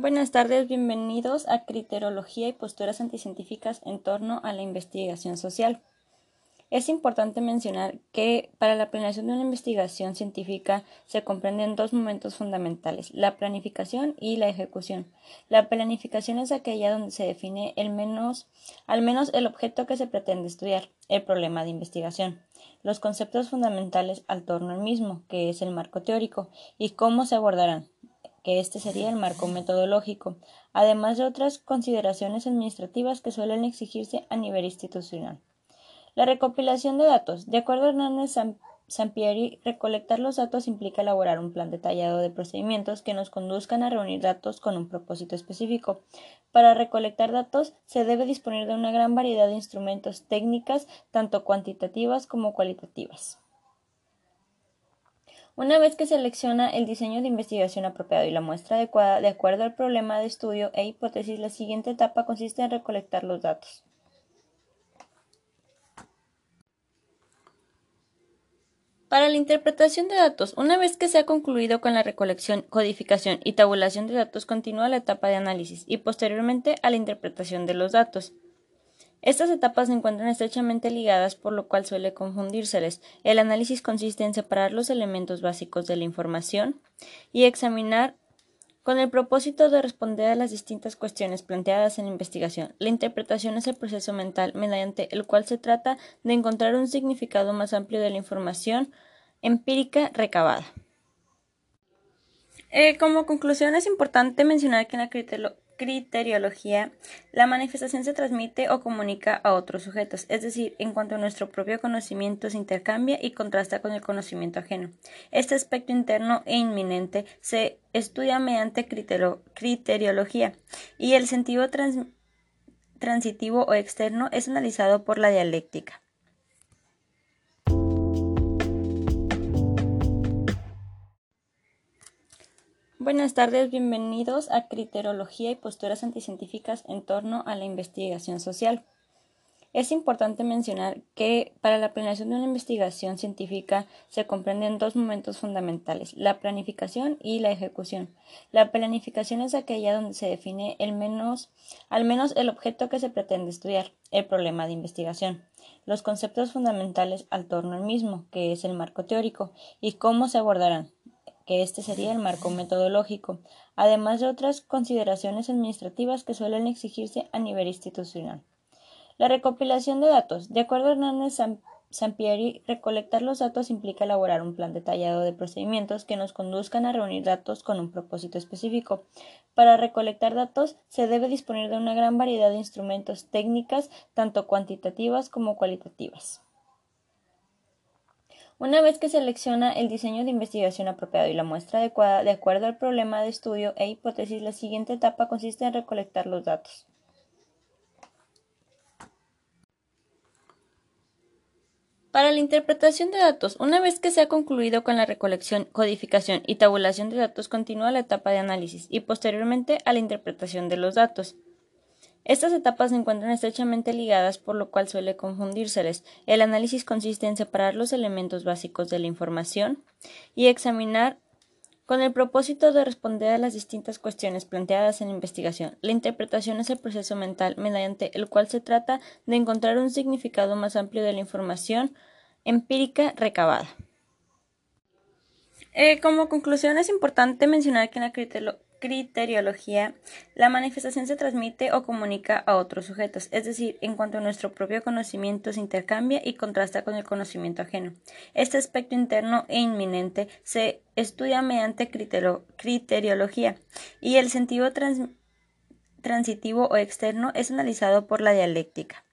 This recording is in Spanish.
Buenas tardes, bienvenidos a Criteriología y posturas anticientíficas en torno a la investigación social. Es importante mencionar que para la planeación de una investigación científica se comprenden dos momentos fundamentales, la planificación y la ejecución. La planificación es aquella donde se define el menos, al menos el objeto que se pretende estudiar, el problema de investigación, los conceptos fundamentales al torno al mismo, que es el marco teórico, y cómo se abordarán, que este sería el marco metodológico, además de otras consideraciones administrativas que suelen exigirse a nivel institucional. La recopilación de datos. De acuerdo a Hernández Sampieri, recolectar los datos implica elaborar un plan detallado de procedimientos que nos conduzcan a reunir datos con un propósito específico. Para recolectar datos se debe disponer de una gran variedad de instrumentos técnicas, tanto cuantitativas como cualitativas. Una vez que selecciona el diseño de investigación apropiado y la muestra adecuada de acuerdo al problema de estudio e hipótesis, la siguiente etapa consiste en recolectar los datos. Para la interpretación de datos, una vez que se ha concluido con la recolección, codificación y tabulación de datos, continúa la etapa de análisis y posteriormente a la interpretación de los datos. Estas etapas se encuentran estrechamente ligadas, por lo cual suele confundírseles. El análisis consiste en separar los elementos básicos de la información y examinar con el propósito de responder a las distintas cuestiones planteadas en la investigación. La interpretación es el proceso mental mediante el cual se trata de encontrar un significado más amplio de la información empírica recabada. Eh, como conclusión es importante mencionar que en la criteriología, la manifestación se transmite o comunica a otros sujetos, es decir, en cuanto nuestro propio conocimiento se intercambia y contrasta con el conocimiento ajeno. Este aspecto interno e inminente se estudia mediante criteriología y el sentido transitivo o externo es analizado por la dialéctica. Buenas tardes, bienvenidos a Criteriología y posturas anticientíficas en torno a la investigación social. Es importante mencionar que para la planeación de una investigación científica se comprenden dos momentos fundamentales, la planificación y la ejecución. La planificación es aquella donde se define el menos, al menos el objeto que se pretende estudiar, el problema de investigación, los conceptos fundamentales al torno al mismo, que es el marco teórico, y cómo se abordarán, que este sería el marco metodológico, además de otras consideraciones administrativas que suelen exigirse a nivel institucional. La recopilación de datos. De acuerdo a Hernández Sampieri, recolectar los datos implica elaborar un plan detallado de procedimientos que nos conduzcan a reunir datos con un propósito específico. Para recolectar datos se debe disponer de una gran variedad de instrumentos técnicas, tanto cuantitativas como cualitativas. Una vez que selecciona el diseño de investigación apropiado y la muestra adecuada de acuerdo al problema de estudio e hipótesis, la siguiente etapa consiste en recolectar los datos. Para la interpretación de datos, una vez que se ha concluido con la recolección, codificación y tabulación de datos, continúa la etapa de análisis y posteriormente a la interpretación de los datos. Estas etapas se encuentran estrechamente ligadas, por lo cual suele confundírseles. El análisis consiste en separar los elementos básicos de la información y examinar con el propósito de responder a las distintas cuestiones planteadas en la investigación. La interpretación es el proceso mental mediante el cual se trata de encontrar un significado más amplio de la información empírica recabada. Eh, como conclusión es importante mencionar que en la criteriología, la manifestación se transmite o comunica a otros sujetos, es decir, en cuanto nuestro propio conocimiento se intercambia y contrasta con el conocimiento ajeno. Este aspecto interno e inminente se estudia mediante criteriología y el sentido transitivo o externo es analizado por la dialéctica.